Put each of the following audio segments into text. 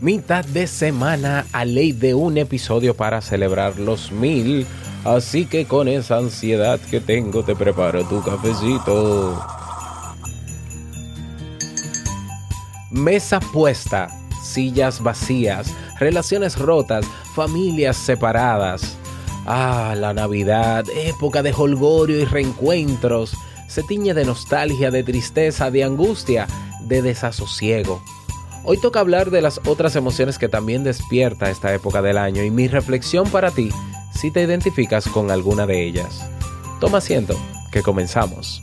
mitad de semana a ley de un episodio para celebrar los mil. Así que con esa ansiedad que tengo te preparo tu cafecito. Mesa puesta, sillas vacías, relaciones rotas, familias separadas. Ah, la Navidad, época de holgorio y reencuentros, se tiñe de nostalgia, de tristeza, de angustia, de desasosiego. Hoy toca hablar de las otras emociones que también despierta esta época del año y mi reflexión para ti si te identificas con alguna de ellas. Toma asiento, que comenzamos.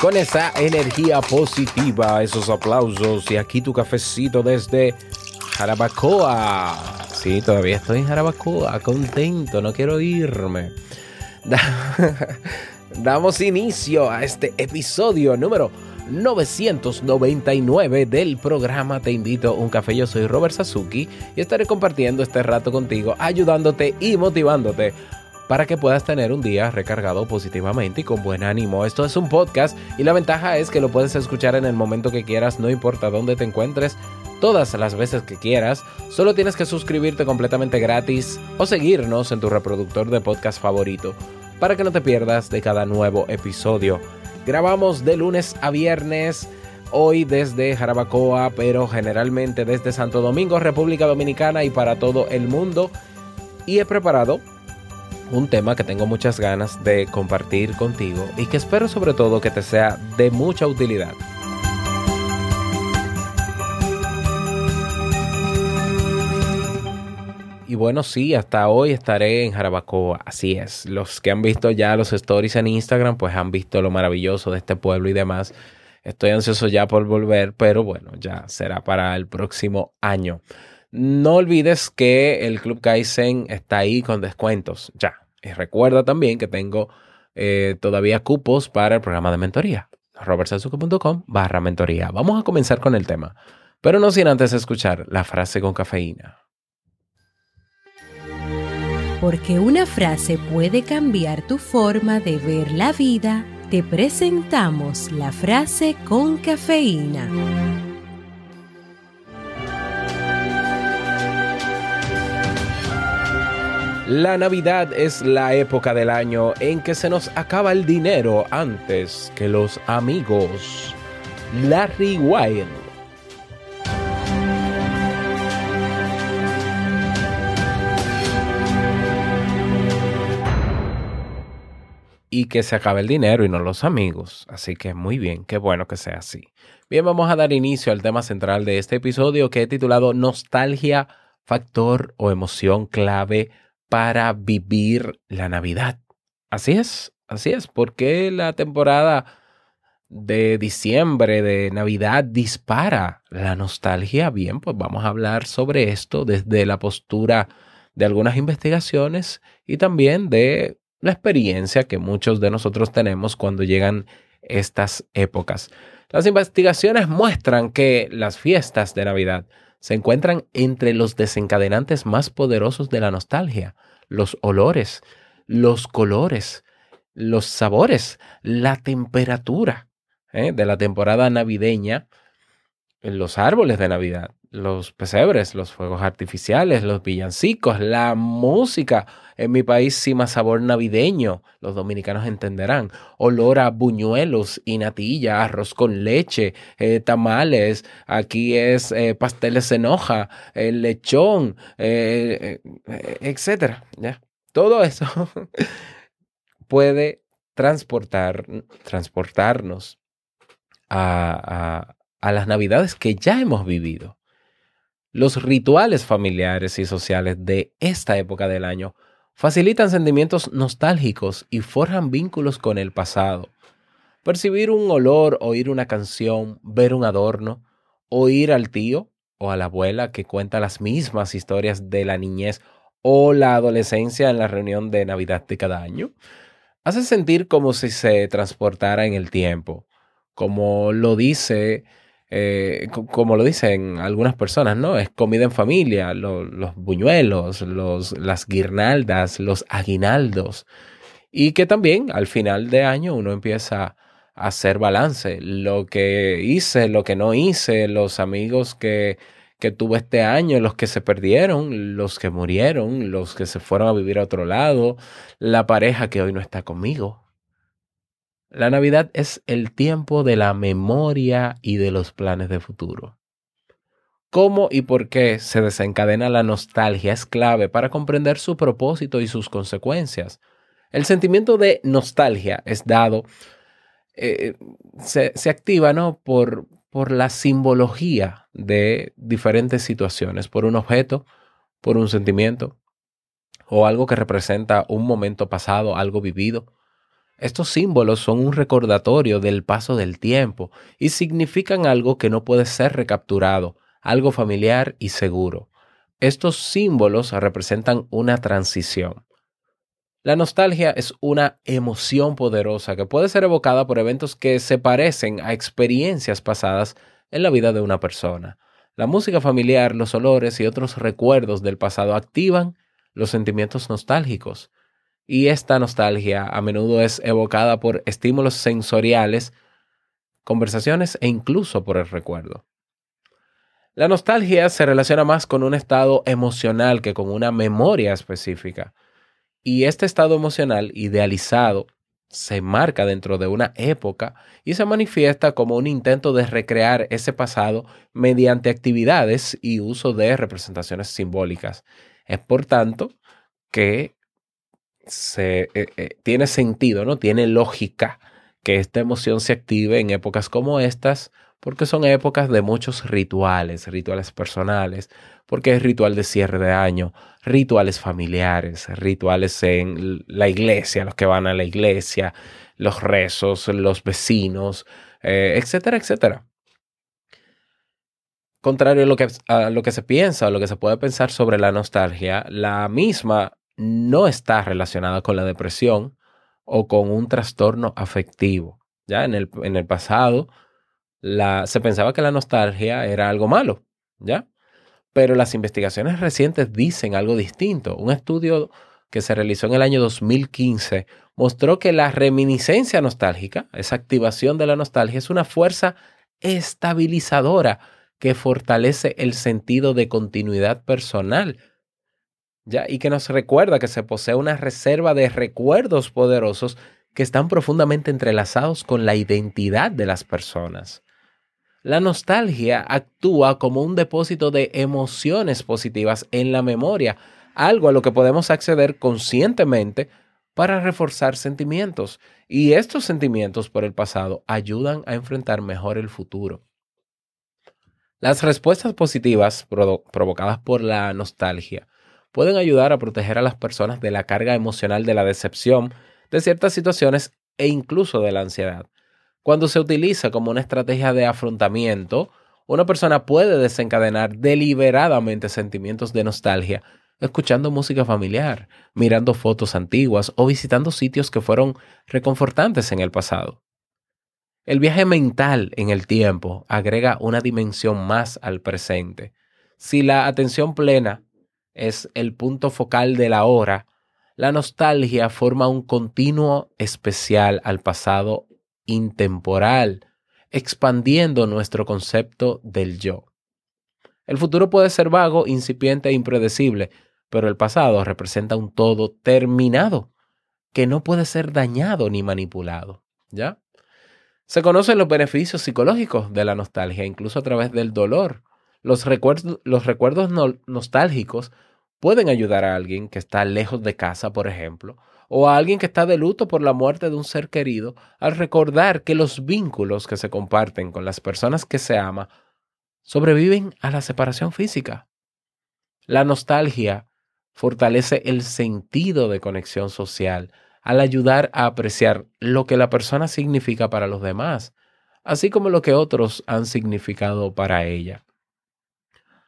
Con esa energía positiva, esos aplausos y aquí tu cafecito desde Jarabacoa. Sí, todavía estoy en Jarabacoa, contento, no quiero irme. Da- Damos inicio a este episodio número 999 del programa Te invito a un café. Yo soy Robert Sasuki y estaré compartiendo este rato contigo, ayudándote y motivándote para que puedas tener un día recargado positivamente y con buen ánimo. Esto es un podcast y la ventaja es que lo puedes escuchar en el momento que quieras, no importa dónde te encuentres, todas las veces que quieras. Solo tienes que suscribirte completamente gratis o seguirnos en tu reproductor de podcast favorito para que no te pierdas de cada nuevo episodio. Grabamos de lunes a viernes. Hoy desde Jarabacoa, pero generalmente desde Santo Domingo, República Dominicana y para todo el mundo. Y he preparado un tema que tengo muchas ganas de compartir contigo y que espero sobre todo que te sea de mucha utilidad. Y bueno, sí, hasta hoy estaré en Jarabacoa, así es. Los que han visto ya los stories en Instagram, pues han visto lo maravilloso de este pueblo y demás. Estoy ansioso ya por volver, pero bueno, ya será para el próximo año. No olvides que el Club Kaizen está ahí con descuentos, ya. Y recuerda también que tengo eh, todavía cupos para el programa de mentoría. robertsazuke.com barra mentoría. Vamos a comenzar con el tema, pero no sin antes escuchar la frase con cafeína. Porque una frase puede cambiar tu forma de ver la vida, te presentamos la frase con cafeína. La Navidad es la época del año en que se nos acaba el dinero antes que los amigos. Larry Wilde. y que se acabe el dinero y no los amigos. Así que muy bien, qué bueno que sea así. Bien, vamos a dar inicio al tema central de este episodio que he titulado Nostalgia, factor o emoción clave para vivir la Navidad. Así es, así es, porque la temporada de diciembre, de Navidad, dispara la nostalgia. Bien, pues vamos a hablar sobre esto desde la postura de algunas investigaciones y también de la experiencia que muchos de nosotros tenemos cuando llegan estas épocas. Las investigaciones muestran que las fiestas de Navidad se encuentran entre los desencadenantes más poderosos de la nostalgia. Los olores, los colores, los sabores, la temperatura ¿eh? de la temporada navideña, los árboles de Navidad, los pesebres, los fuegos artificiales, los villancicos, la música. En mi país, más sabor navideño, los dominicanos entenderán. Olor a buñuelos y natilla, arroz con leche, eh, tamales, aquí es eh, pasteles en hoja, lechón, eh, etcétera. ¿ya? Todo eso puede transportar, transportarnos a- a las navidades que ya hemos vivido. Los rituales familiares y sociales de esta época del año facilitan sentimientos nostálgicos y forjan vínculos con el pasado. Percibir un olor, oír una canción, ver un adorno, oír al tío o a la abuela que cuenta las mismas historias de la niñez o la adolescencia en la reunión de Navidad de cada año, hace sentir como si se transportara en el tiempo, como lo dice, eh, co- como lo dicen algunas personas, ¿no? Es comida en familia, lo- los buñuelos, los, las guirnaldas, los aguinaldos, y que también al final de año uno empieza a hacer balance, lo que hice, lo que no hice, los amigos que, que tuve este año, los que se perdieron, los que murieron, los que se fueron a vivir a otro lado, la pareja que hoy no está conmigo. La Navidad es el tiempo de la memoria y de los planes de futuro. Cómo y por qué se desencadena la nostalgia es clave para comprender su propósito y sus consecuencias. El sentimiento de nostalgia es dado, eh, se, se activa ¿no? por, por la simbología de diferentes situaciones, por un objeto, por un sentimiento o algo que representa un momento pasado, algo vivido. Estos símbolos son un recordatorio del paso del tiempo y significan algo que no puede ser recapturado, algo familiar y seguro. Estos símbolos representan una transición. La nostalgia es una emoción poderosa que puede ser evocada por eventos que se parecen a experiencias pasadas en la vida de una persona. La música familiar, los olores y otros recuerdos del pasado activan los sentimientos nostálgicos. Y esta nostalgia a menudo es evocada por estímulos sensoriales, conversaciones e incluso por el recuerdo. La nostalgia se relaciona más con un estado emocional que con una memoria específica. Y este estado emocional idealizado se marca dentro de una época y se manifiesta como un intento de recrear ese pasado mediante actividades y uso de representaciones simbólicas. Es por tanto que se, eh, eh, tiene sentido, ¿no? Tiene lógica que esta emoción se active en épocas como estas, porque son épocas de muchos rituales, rituales personales, porque es ritual de cierre de año, rituales familiares, rituales en la iglesia, los que van a la iglesia, los rezos, los vecinos, eh, etcétera, etcétera. Contrario a lo, que, a lo que se piensa o lo que se puede pensar sobre la nostalgia, la misma no está relacionada con la depresión o con un trastorno afectivo. Ya en el, en el pasado se pensaba que la nostalgia era algo malo, ¿ya? Pero las investigaciones recientes dicen algo distinto. Un estudio que se realizó en el año 2015 mostró que la reminiscencia nostálgica, esa activación de la nostalgia, es una fuerza estabilizadora que fortalece el sentido de continuidad personal. ¿Ya? Y que nos recuerda que se posee una reserva de recuerdos poderosos que están profundamente entrelazados con la identidad de las personas. La nostalgia actúa como un depósito de emociones positivas en la memoria, algo a lo que podemos acceder conscientemente para reforzar sentimientos. Y estos sentimientos por el pasado ayudan a enfrentar mejor el futuro. Las respuestas positivas provo provocadas por la nostalgia pueden ayudar a proteger a las personas de la carga emocional de la decepción, de ciertas situaciones e incluso de la ansiedad. Cuando se utiliza como una estrategia de afrontamiento, una persona puede desencadenar deliberadamente sentimientos de nostalgia escuchando música familiar, mirando fotos antiguas o visitando sitios que fueron reconfortantes en el pasado. El viaje mental en el tiempo agrega una dimensión más al presente. Si la atención plena es el punto focal de la hora, la nostalgia forma un continuo especial al pasado intemporal, expandiendo nuestro concepto del yo. El futuro puede ser vago, incipiente e impredecible, pero el pasado representa un todo terminado que no puede ser dañado ni manipulado. ¿Ya? Se conocen los beneficios psicológicos de la nostalgia, incluso a través del dolor. Los recuerdos, los recuerdos no- nostálgicos pueden ayudar a alguien que está lejos de casa, por ejemplo, o a alguien que está de luto por la muerte de un ser querido, al recordar que los vínculos que se comparten con las personas que se ama sobreviven a la separación física. La nostalgia fortalece el sentido de conexión social al ayudar a apreciar lo que la persona significa para los demás, así como lo que otros han significado para ella.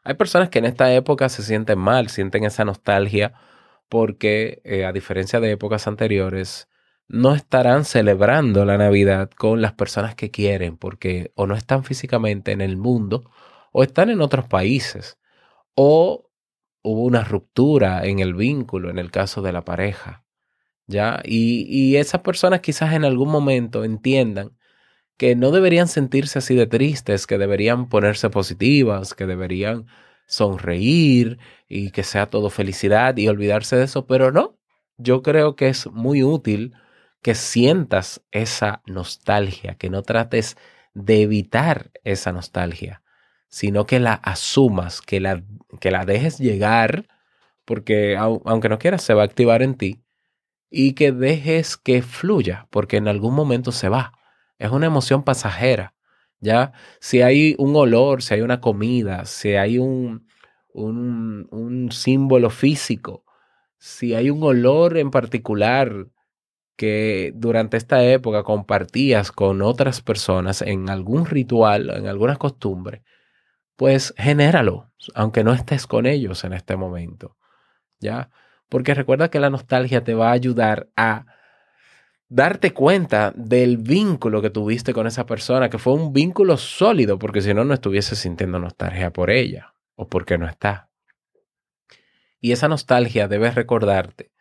Hay personas que en esta época se sienten mal, sienten esa nostalgia porque, eh, a diferencia de épocas anteriores, no estarán celebrando la Navidad con las personas que quieren porque o no están físicamente en el mundo o están en otros países o hubo una ruptura en el vínculo en el caso de la pareja. ¿Ya? Y, y esas personas quizás en algún momento entiendan que no deberían sentirse así de tristes, que deberían ponerse positivas, que deberían sonreír y que sea todo felicidad y olvidarse de eso, pero no. Yo creo que es muy útil que sientas esa nostalgia, que no trates de evitar esa nostalgia, sino que la asumas, que la, que la dejes llegar, porque au- aunque no quieras, se va a activar en ti, y que dejes que fluya, porque en algún momento se va. Es una emoción pasajera, ¿ya? Si hay un olor, si hay una comida, si hay un, un, un símbolo físico, si hay un olor en particular que durante esta época compartías con otras personas en algún ritual, en alguna costumbre, pues genéralo, aunque no estés con ellos en este momento, ¿ya? Porque recuerda que la nostalgia te va a ayudar a darte cuenta del vínculo que tuviste con esa persona, que fue un vínculo sólido, porque si no, no estuviese sintiendo nostalgia por ella o porque no está. Y esa nostalgia debes recordarte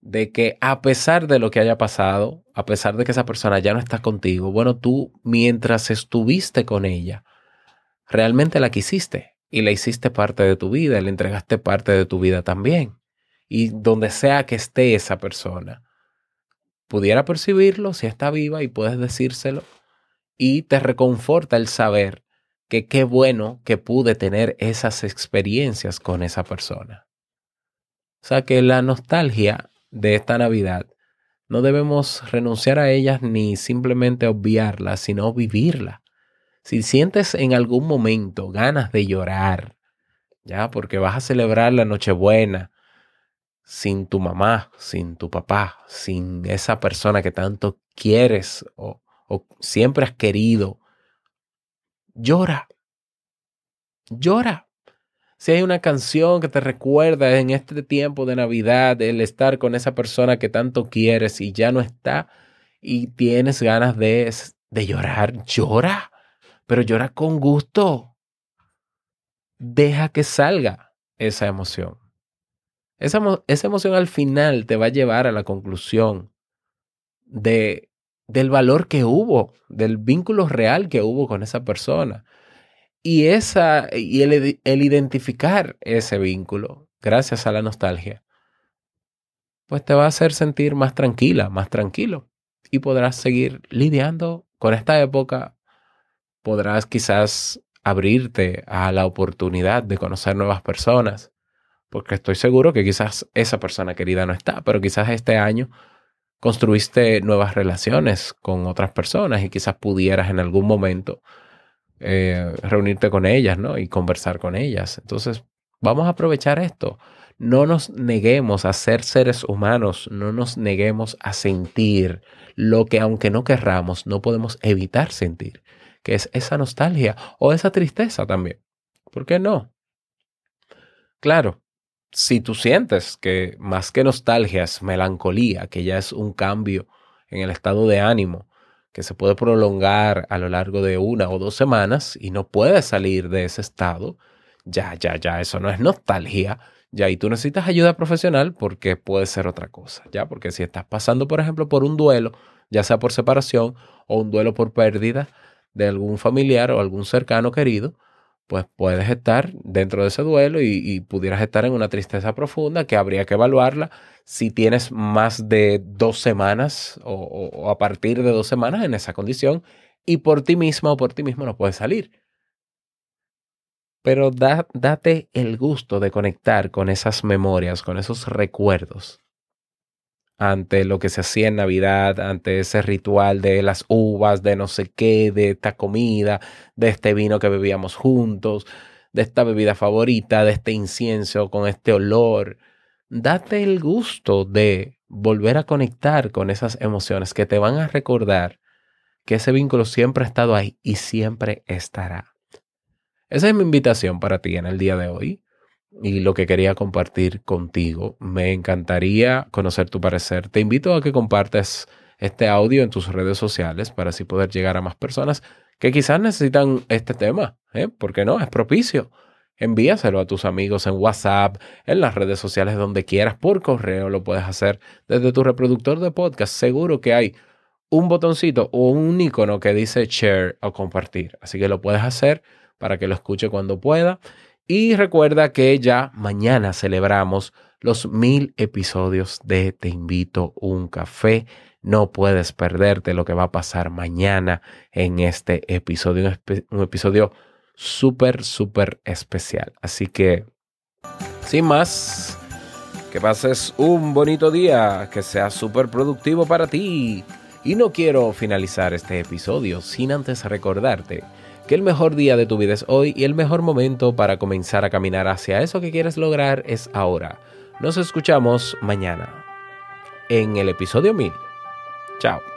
de que a pesar de lo que haya pasado, a pesar de que esa persona ya no está contigo, bueno, tú mientras estuviste con ella, realmente la quisiste y la hiciste parte de tu vida, le entregaste parte de tu vida también. Y donde sea que esté esa persona, pudiera percibirlo si está viva y puedes decírselo. Y te reconforta el saber que qué bueno que pude tener esas experiencias con esa persona. O sea que la nostalgia de esta Navidad no debemos renunciar a ellas ni simplemente obviarla, sino vivirla. Si sientes en algún momento ganas de llorar, ya, porque vas a celebrar la Nochebuena sin tu mamá, sin tu papá, sin esa persona que tanto quieres o, siempre has querido, llora. Llora. Si hay una canción que te recuerda en este tiempo de Navidad el estar con esa persona que tanto quieres y ya no está y tienes ganas de, de llorar, llora, pero llora con gusto. Deja que salga esa emoción. Esa, esa emoción al final te va a llevar a la conclusión de, del valor que hubo, del vínculo real que hubo con esa persona. Y, esa, y el, el identificar ese vínculo, gracias a la nostalgia, pues te va a hacer sentir más tranquila, más tranquilo. Y podrás seguir lidiando con esta época. Podrás quizás abrirte a la oportunidad de conocer nuevas personas. Porque estoy seguro que quizás esa persona querida no está, pero quizás este año construiste nuevas relaciones con otras personas y quizás pudieras en algún momento eh, reunirte con ellas, ¿no? Y conversar con ellas. Entonces, vamos a aprovechar esto. No nos neguemos a ser seres humanos, no nos neguemos a sentir lo que aunque no querramos, no podemos evitar sentir, que es esa nostalgia o esa tristeza también. ¿Por qué no? Claro, si tú sientes que más que nostalgia es melancolía, que ya es un cambio en el estado de ánimo, que se puede prolongar a lo largo de una o dos semanas y no puedes salir de ese estado, ya, ya, ya, eso no es nostalgia, ya, y tú necesitas ayuda profesional porque puede ser otra cosa, ya, porque si estás pasando, por ejemplo, por un duelo, ya sea por separación o un duelo por pérdida de algún familiar o algún cercano querido, pues puedes estar dentro de ese duelo y, y pudieras estar en una tristeza profunda que habría que evaluarla si tienes más de dos semanas o, a partir de dos semanas en esa condición y por ti misma o por ti mismo no puedes salir. Pero da- date el gusto de conectar con esas memorias, con esos recuerdos ante lo que se hacía en Navidad, ante ese ritual de las uvas, de no sé qué, de esta comida, de este vino que bebíamos juntos, de esta bebida favorita, de este incienso con este olor. Date el gusto de volver a conectar con esas emociones que te van a recordar que ese vínculo siempre ha estado ahí y siempre estará. Esa es mi invitación para ti en el día de hoy y lo que quería compartir contigo. Me encantaría conocer tu parecer. Te invito a que compartas este audio en tus redes sociales para así poder llegar a más personas que quizás necesitan este tema. ¿eh? ¿Por qué no? Es propicio. Envíaselo a tus amigos en WhatsApp, en las redes sociales, donde quieras, por correo lo puedes hacer desde tu reproductor de podcast. Seguro que hay un botoncito o un icono que dice share o compartir. Así que lo puedes hacer para que lo escuche cuando pueda. Y recuerda que ya mañana celebramos los mil episodios de Te invito un café. No puedes perderte lo que va a pasar mañana en este episodio, un, un episodio súper, súper especial. Así que, sin más, que pases un bonito día, que sea súper productivo para ti. Y no quiero finalizar este episodio sin antes recordarte que el mejor día de tu vida es hoy y el mejor momento para comenzar a caminar hacia eso que quieres lograr es ahora. Nos escuchamos mañana en el episodio 1000. Chao.